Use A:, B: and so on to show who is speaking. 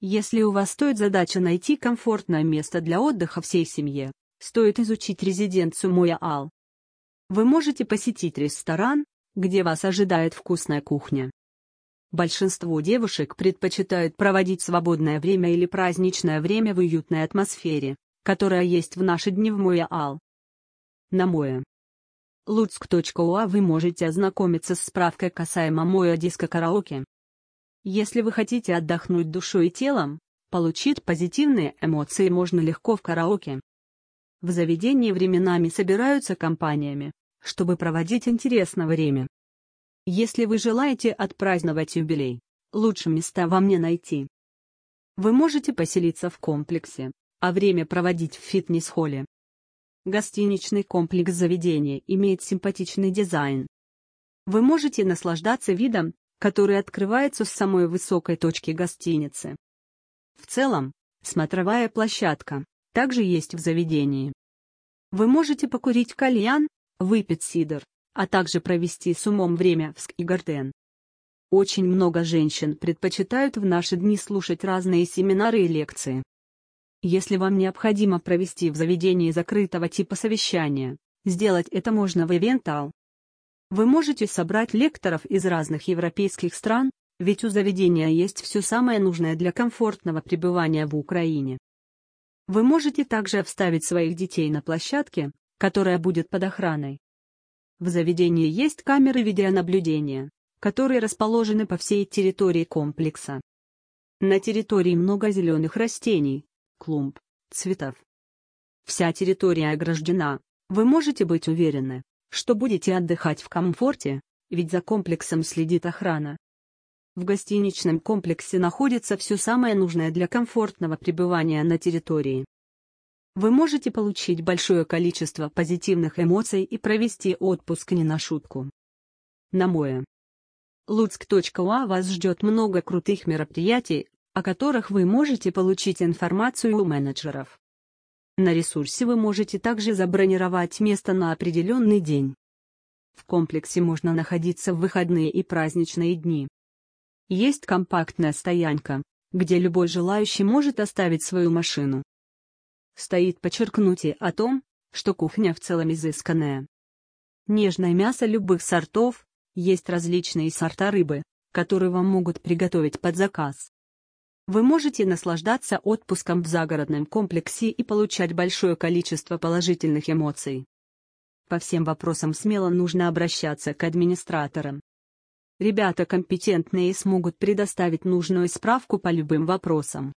A: Если у вас стоит задача найти комфортное место для отдыха всей семье, стоит изучить резиденцию Моя Ал. Вы можете посетить ресторан, где вас ожидает вкусная кухня. Большинство девушек предпочитают проводить свободное время или праздничное время в уютной атмосфере, которая есть в наши дни в Моя Ал. На Моя. Луцк.уа вы можете ознакомиться с справкой касаемо Моя диска караоке. Если вы хотите отдохнуть душой и телом, получить позитивные эмоции можно легко в караоке. В заведении временами собираются компаниями, чтобы проводить интересное время. Если вы желаете отпраздновать юбилей, лучше места вам не найти. Вы можете поселиться в комплексе, а время проводить в фитнес-холле. Гостиничный комплекс заведения имеет симпатичный дизайн. Вы можете наслаждаться видом, который открывается с самой высокой точки гостиницы. В целом, смотровая площадка также есть в заведении. Вы можете покурить кальян, выпить сидр, а также провести с умом время в Скигарден. Очень много женщин предпочитают в наши дни слушать разные семинары и лекции. Если вам необходимо провести в заведении закрытого типа совещания, сделать это можно в Eventал. Вы можете собрать лекторов из разных европейских стран, ведь у заведения есть все самое нужное для комфортного пребывания в Украине. Вы можете также вставить своих детей на площадке, которая будет под охраной. В заведении есть камеры видеонаблюдения, которые расположены по всей территории комплекса. На территории много зеленых растений, клумб, цветов. Вся территория ограждена. Вы можете быть уверены, что будете отдыхать в комфорте, ведь за комплексом следит охрана. В гостиничном комплексе находится все самое нужное для комфортного пребывания на территории. Вы можете получить большое количество позитивных эмоций и провести отпуск не на шутку. На мое. Луцк.уа вас ждет много крутых мероприятий, о которых вы можете получить информацию у менеджеров. На ресурсе вы можете также забронировать место на определенный день. В комплексе можно находиться в выходные и праздничные дни. Есть компактная стоянка, где любой желающий может оставить свою машину стоит подчеркнутие о том, что кухня в целом изысканная. Нежное мясо любых сортов, есть различные сорта рыбы, которые вам могут приготовить под заказ. Вы можете наслаждаться отпуском в загородном комплексе и получать большое количество положительных эмоций. По всем вопросам смело нужно обращаться к администраторам. Ребята компетентные смогут предоставить нужную справку по любым вопросам.